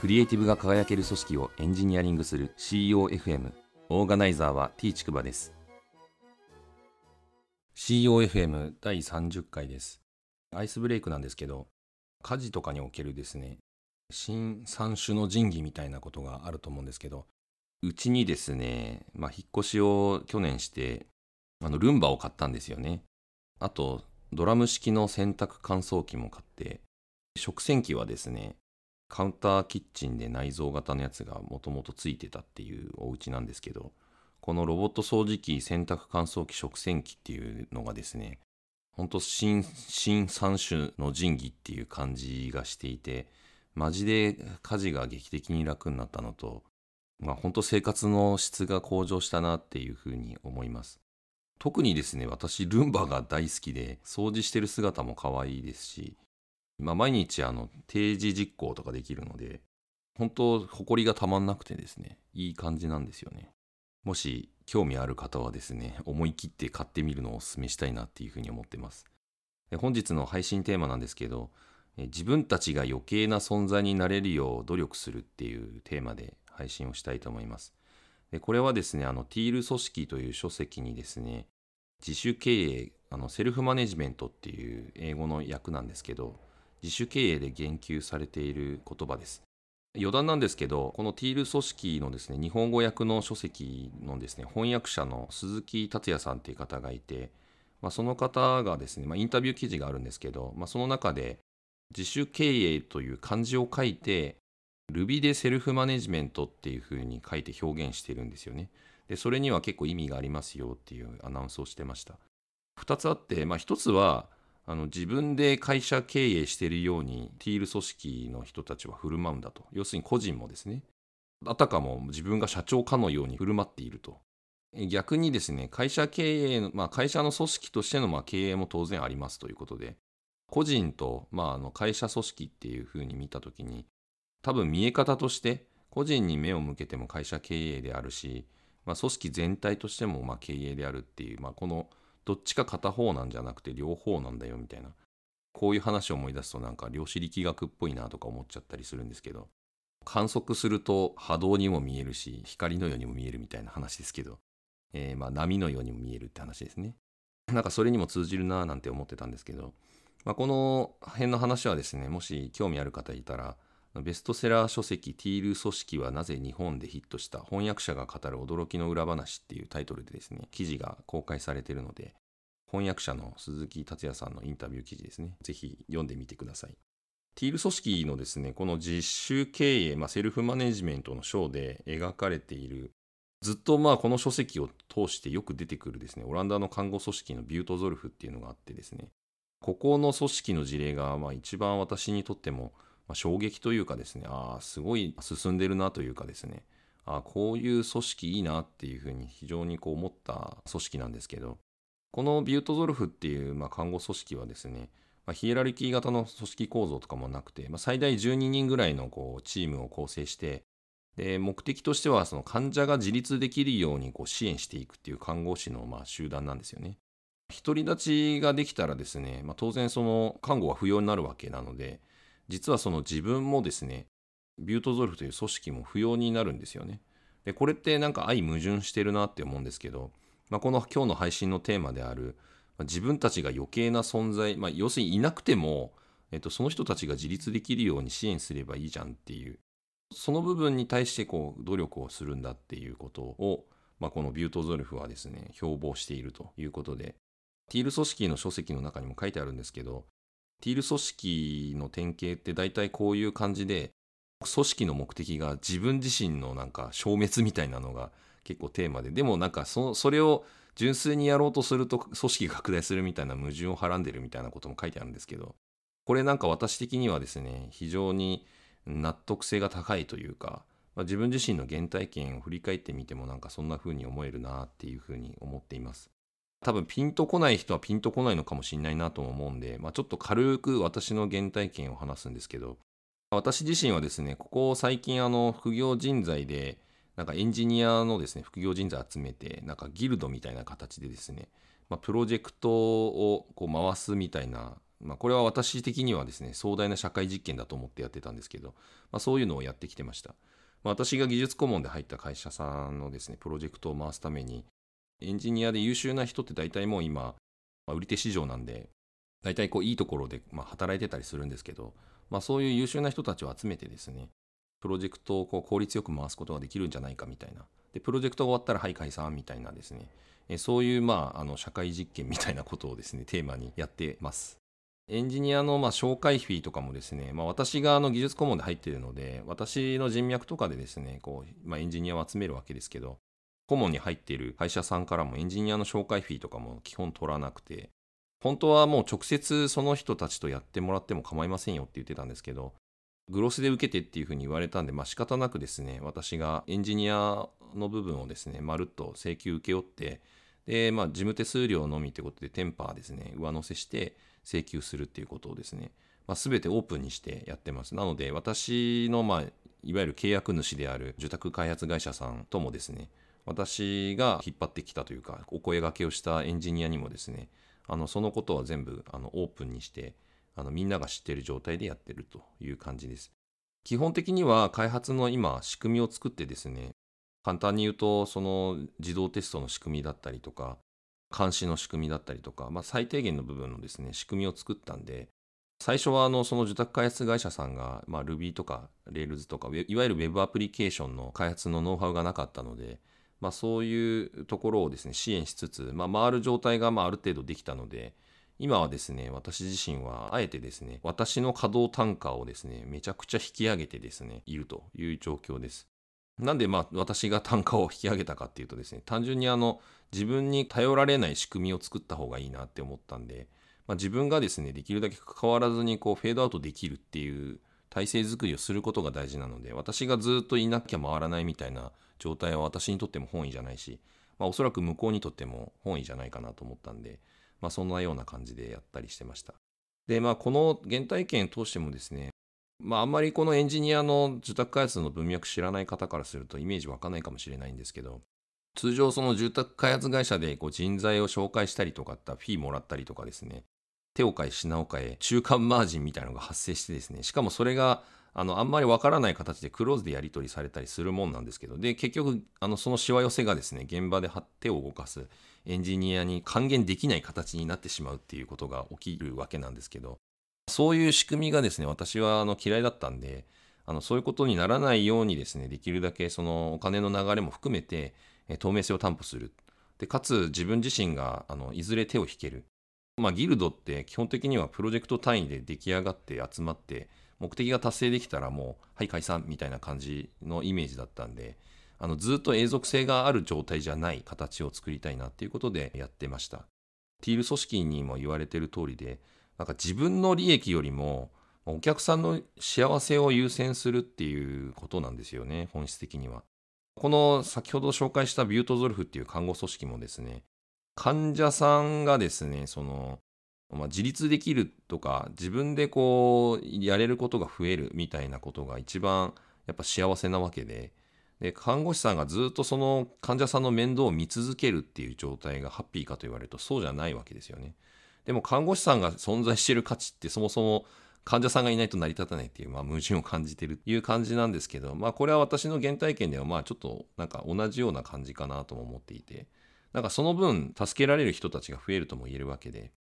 クリエイティブが輝ける組織をエンジニアリングする COFM オーガナイザーは T ちくばです。COFM 第30回です。アイスブレイクなんですけど家事とかにおけるですね新三種の神器みたいなことがあると思うんですけどうちにですね、まあ、引っ越しを去年してあのルンバを買ったんですよね。あとドラム式の洗濯乾燥機も買って食洗機はですねカウンターキッチンで内蔵型のやつがもともとついてたっていうお家なんですけど、このロボット掃除機、洗濯乾燥機、食洗機っていうのがですね、ほんと新、新三種の神器っていう感じがしていて、マジで家事が劇的に楽になったのと、まあ本当生活の質が向上したなっていうふうに思います。特にですね、私ルンバが大好きで、掃除してる姿も可愛いですし、ま、毎日あの定時実行とかできるので、本当、埃がたまんなくてですね、いい感じなんですよね。もし興味ある方はですね、思い切って買ってみるのをお勧めしたいなっていうふうに思ってます。本日の配信テーマなんですけど、自分たちが余計な存在になれるよう努力するっていうテーマで配信をしたいと思います。でこれはですね、あの、ティール組織という書籍にですね、自主経営、あのセルフマネジメントっていう英語の訳なんですけど、自主経営で言及されている言葉です。余談なんですけど、このティール組織のですね、日本語訳の書籍のですね、翻訳者の鈴木達也さんっていう方がいて、まあ、その方がですね、まあ、インタビュー記事があるんですけど、まあ、その中で、自主経営という漢字を書いて、Ruby でセルフマネジメントっていうふうに書いて表現してるんですよね。で、それには結構意味がありますよっていうアナウンスをしてました。2つあって、まあ、1つは、あの自分で会社経営しているようにティール組織の人たちは振る舞うんだと。要するに個人もですね。あたかも自分が社長かのように振る舞っていると。逆にですね会社経営の、まあ、会社の組織としてのま経営も当然ありますということで個人と、まあ、あの会社組織っていうふうに見た時に多分見え方として個人に目を向けても会社経営であるし、まあ、組織全体としてもま経営であるっていう、まあ、このどっちか片方なんじゃなくて両方なんだよみたいな。こういう話を思い出すとなんか量子力学っぽいなとか思っちゃったりするんですけど。観測すると波動にも見えるし光のようにも見えるみたいな話ですけど、えー、まあ波のようにも見えるって話ですね。なんかそれにも通じるななんて思ってたんですけど、まあ、この辺の話はですねもし興味ある方いたらベストセラー書籍ティール組織はなぜ日本でヒットした翻訳者が語る驚きの裏話っていうタイトルでですね、記事が公開されているので、翻訳者の鈴木達也さんのインタビュー記事ですね。ぜひ読んでみてください。ティール組織のですね、この実習経営、まあ、セルフマネジメントの章で描かれている、ずっとまあこの書籍を通してよく出てくるですね、オランダの看護組織のビュートゾルフっていうのがあってですね、ここの組織の事例がまあ一番私にとってもまあ、衝撃というかですね、ああ、すごい進んでるなというかですね、ああ、こういう組織いいなっていうふうに非常にこう思った組織なんですけど、このビュートゾルフっていうまあ看護組織はですね、まあ、ヒエラルキー型の組織構造とかもなくて、まあ、最大12人ぐらいのこうチームを構成して、で目的としてはその患者が自立できるようにこう支援していくっていう看護師のまあ集団なんですよね。独り立ちができたらですね、まあ、当然その看護は不要になるわけなので、実はその自分もですね、ビュートゾルフという組織も不要になるんですよね。で、これってなんか相矛盾してるなって思うんですけど、まあ、この今日の配信のテーマである、まあ、自分たちが余計な存在、まあ、要するにいなくても、えっと、その人たちが自立できるように支援すればいいじゃんっていう、その部分に対してこう努力をするんだっていうことを、まあ、このビュートゾルフはですね、標榜しているということで、ティール組織の書籍の中にも書いてあるんですけど、ティール組織の典型って大体こういう感じで、組織の目的が自分自身のなんか消滅みたいなのが結構テーマで、でもなんかそそれを純粋にやろうとすると組織が拡大するみたいな矛盾をはらんでるみたいなことも書いてあるんですけど、これなんか私的にはですね、非常に納得性が高いというか、まあ、自分自身の原体験を振り返ってみてもなんかそんな風に思えるなっていう風に思っています。多分ピンとこない人はピンとこないのかもしれないなと思うんで、まあ、ちょっと軽く私の原体験を話すんですけど、私自身はですね、ここ最近あの副業人材で、なんかエンジニアのですね、副業人材集めて、なんかギルドみたいな形でですね、まあ、プロジェクトをこう回すみたいなまあ、これは私的にはですね壮大な社会実験だと思ってやってたんですけど、まあ、そういうのをやってきてました、まあ、私が技術顧問で入った会社さんのですねプロジェクトを回すためにエンジニアで優秀な人って大体もう今、まあ、売り手市場なんで大体こういいところでまあ働いてたりするんですけど、まあ、そういう優秀な人たちを集めてですねプロジェクトをこう効率よく回すことができるんじゃないかみたいな。でプロジェクトが終わったらはい解散みたいなですね。えそういうまああの社会実験みたいなことをですねテーマにやってます。エンジニアのま紹介費とかもですね、まあ、私があの技術顧問で入っているので私の人脈とかでですねこう、まあ、エンジニアを集めるわけですけど顧問に入っている会社さんからもエンジニアの紹介費とかも基本取らなくて本当はもう直接その人たちとやってもらっても構いませんよって言ってたんですけどグロスで受けてっていうふうに言われたんで、まあ仕方なくですね、私がエンジニアの部分をですね、まるっと請求請け負って、で、まあ事務手数料のみってことでテンパーですね、上乗せして請求するっていうことをですね、まあ、全てオープンにしてやってます。なので、私の、まあ、いわゆる契約主である受託開発会社さんともですね、私が引っ張ってきたというか、お声がけをしたエンジニアにもですね、あのそのことは全部あのオープンにして、あのみんなが知っている状態でやってるという感じです。基本的には開発の今仕組みを作ってですね、簡単に言うとその自動テストの仕組みだったりとか、監視の仕組みだったりとか、まあ、最低限の部分のですね、仕組みを作ったんで、最初はあのその受託開発会社さんが、まあ、Ruby とか Rails とか、いわゆる Web アプリケーションの開発のノウハウがなかったので、まあ、そういうところをですね、支援しつつ、まあ、回る状態がまあある程度できたので、今はですね、私自身はあえてですね、私の稼働単価をですね、めちゃくちゃ引き上げてですね、いるという状況です。なんでまあ私が単価を引き上げたかっていうとですね、単純にあの自分に頼られない仕組みを作った方がいいなって思ったんで、まあ、自分がですね、できるだけ関わらずにこうフェードアウトできるっていう体制づくりをすることが大事なので、私がずっといなきゃ回らないみたいな状態は私にとっても本意じゃないし、まあ、おそらく向こうにとっても本意じゃないかなと思ったんで、まあ、そんなような感じでやったりしてました。で、まあ、この原体験を通してもですね、まあ、あんまりこのエンジニアの受託開発の文脈知らない方からするとイメージ湧かないかもしれないんですけど、通常その住宅開発会社でこう人材を紹介したりとかったフィーもらったりとかですね、手を変え品を変え中間マージンみたいなのが発生してですね、しかもそれがあのあんまりわからない形でクローズでやり取りされたりするもんなんですけど、で、結局、あのそのしわ寄せがですね、現場で手を動かすエンジニアに還元できない形になってしまうっていうことが起きるわけなんですけど、そういう仕組みがですね、私はあの嫌いだったんで、あのそういうことにならないようにですね、できるだけそのお金の流れも含めて、透明性を担保する。で、かつ自分自身があのいずれ手を引ける。まあ、ギルドって基本的にはプロジェクト単位で出来上がって集まって、目的が達成できたらもう、はい、解散みたいな感じのイメージだったんで、あのずっと永続性がある状態じゃない形を作りたいなっていうことでやってました。ティール組織にも言われてる通りで、なんか自分の利益よりも、お客さんの幸せを優先するっていうことなんですよね、本質的には。この先ほど紹介したビュートゾルフっていう看護組織もですね、患者さんがですね、その、まあ、自立できるとか、自分でこう、やれることが増えるみたいなことが一番やっぱ幸せなわけで、で、看護師さんがずっとその患者さんの面倒を見続けるっていう状態がハッピーかと言われるとそうじゃないわけですよね。でも看護師さんが存在している価値ってそもそも患者さんがいないと成り立たないっていう、まあ、矛盾を感じてるっていう感じなんですけど、まあこれは私の原体験ではまあちょっとなんか同じような感じかなとも思っていて、なんかその分助けられる人たちが増えるとも言えるわけで、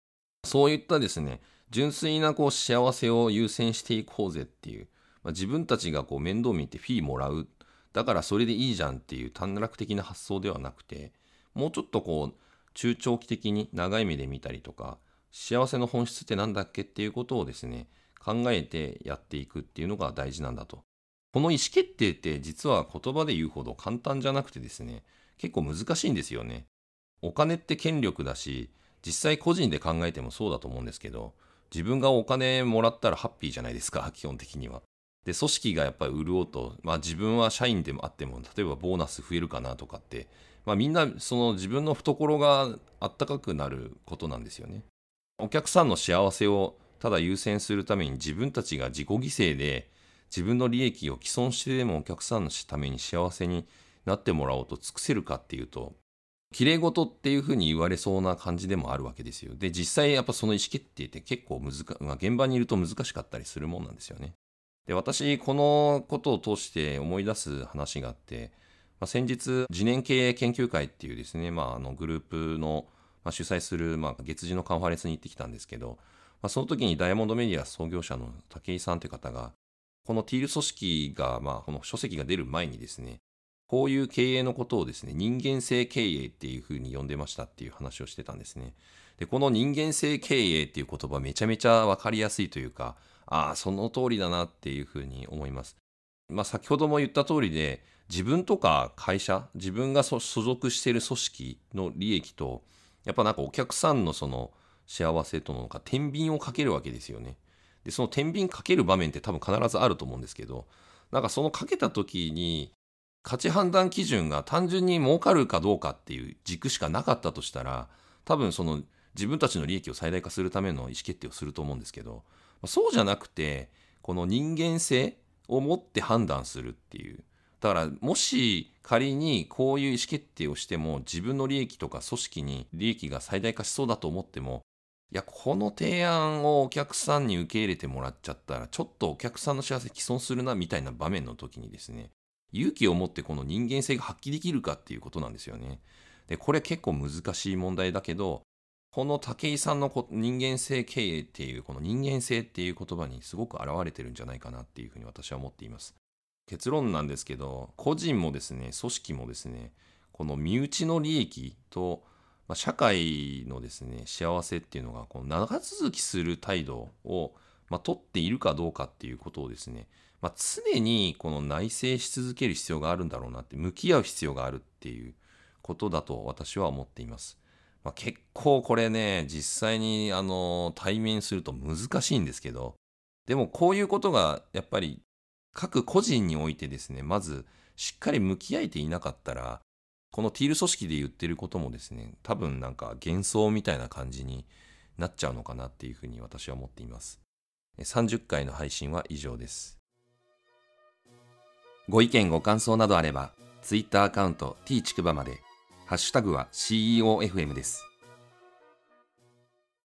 そういったですね、純粋なこう幸せを優先していこうぜっていう、まあ、自分たちがこう面倒見てフィーもらう、だからそれでいいじゃんっていう短絡的な発想ではなくて、もうちょっとこう中長期的に長い目で見たりとか、幸せの本質って何だっけっていうことをですね、考えてやっていくっていうのが大事なんだと。この意思決定って実は言葉で言うほど簡単じゃなくてですね、結構難しいんですよね。お金って権力だし、実際個人で考えてもそうだと思うんですけど、自分がお金もらったらハッピーじゃないですか、基本的には。で、組織がやっぱり潤うと、まあ自分は社員でもあっても、例えばボーナス増えるかなとかって、まあみんなその自分の懐があったかくなることなんですよね。お客さんの幸せをただ優先するために自分たちが自己犠牲で自分の利益を毀損してでもお客さんのために幸せになってもらおうと尽くせるかっていうと綺麗事っていうふうに言われそうな感じでもあるわけですよ。で、実際やっぱその意思決定って結構難、まあ、現場にいると難しかったりするもんなんですよね。で、私、このことを通して思い出す話があって、まあ、先日、次年経営研究会っていうですね、まあ、あのグループの、まあ、主催する、まあ、月次のカンファレンスに行ってきたんですけど、まあ、その時にダイヤモンドメディア創業者の武井さんという方が、このティール組織が、まあ、この書籍が出る前にですね、こういう経営のことをですね、人間性経営っていうふうに呼んでましたっていう話をしてたんですね。で、この人間性経営っていう言葉めちゃめちゃわかりやすいというか、ああ、その通りだなっていうふうに思います。まあ、先ほども言った通りで、自分とか会社、自分が所属している組織の利益と、やっぱなんかお客さんのその幸せとのか、天秤をかけるわけですよね。で、その天秤かける場面って多分必ずあると思うんですけど、なんかそのかけた時に、価値判断基準が単純に儲かるかどうかっていう軸しかなかったとしたら、多分その自分たちの利益を最大化するための意思決定をすると思うんですけど、そうじゃなくて、この人間性を持って判断するっていう。だからもし仮にこういう意思決定をしても自分の利益とか組織に利益が最大化しそうだと思ってもいやこの提案をお客さんに受け入れてもらっちゃったらちょっとお客さんの幸せ毀損するなみたいな場面の時にですね勇気を持ってこの人間性が発揮できるかっていうことなんですよね。でこれ結構難しい問題だけどこの武井さんの人間性経営っていうこの人間性っていう言葉にすごく表れてるんじゃないかなっていうふうに私は思っています。結論なんですけど個人もですね組織もですねこの身内の利益と、まあ、社会のですね幸せっていうのがこう長続きする態度を、まあ、取っているかどうかっていうことをですね、まあ、常にこの内省し続ける必要があるんだろうなって向き合う必要があるっていうことだと私は思っています。まあ、結構これね実際にあの対面すると難しいんですけどでもこういうことがやっぱり各個人においてですねまずしっかり向き合えていなかったらこのティール組織で言ってることもですね多分なんか幻想みたいな感じになっちゃうのかなっていうふうに私は思っています30回の配信は以上です。ご意見ご感想などあれば Twitter アカウント t ちくばまで。ハッシュタグは CEOFM です。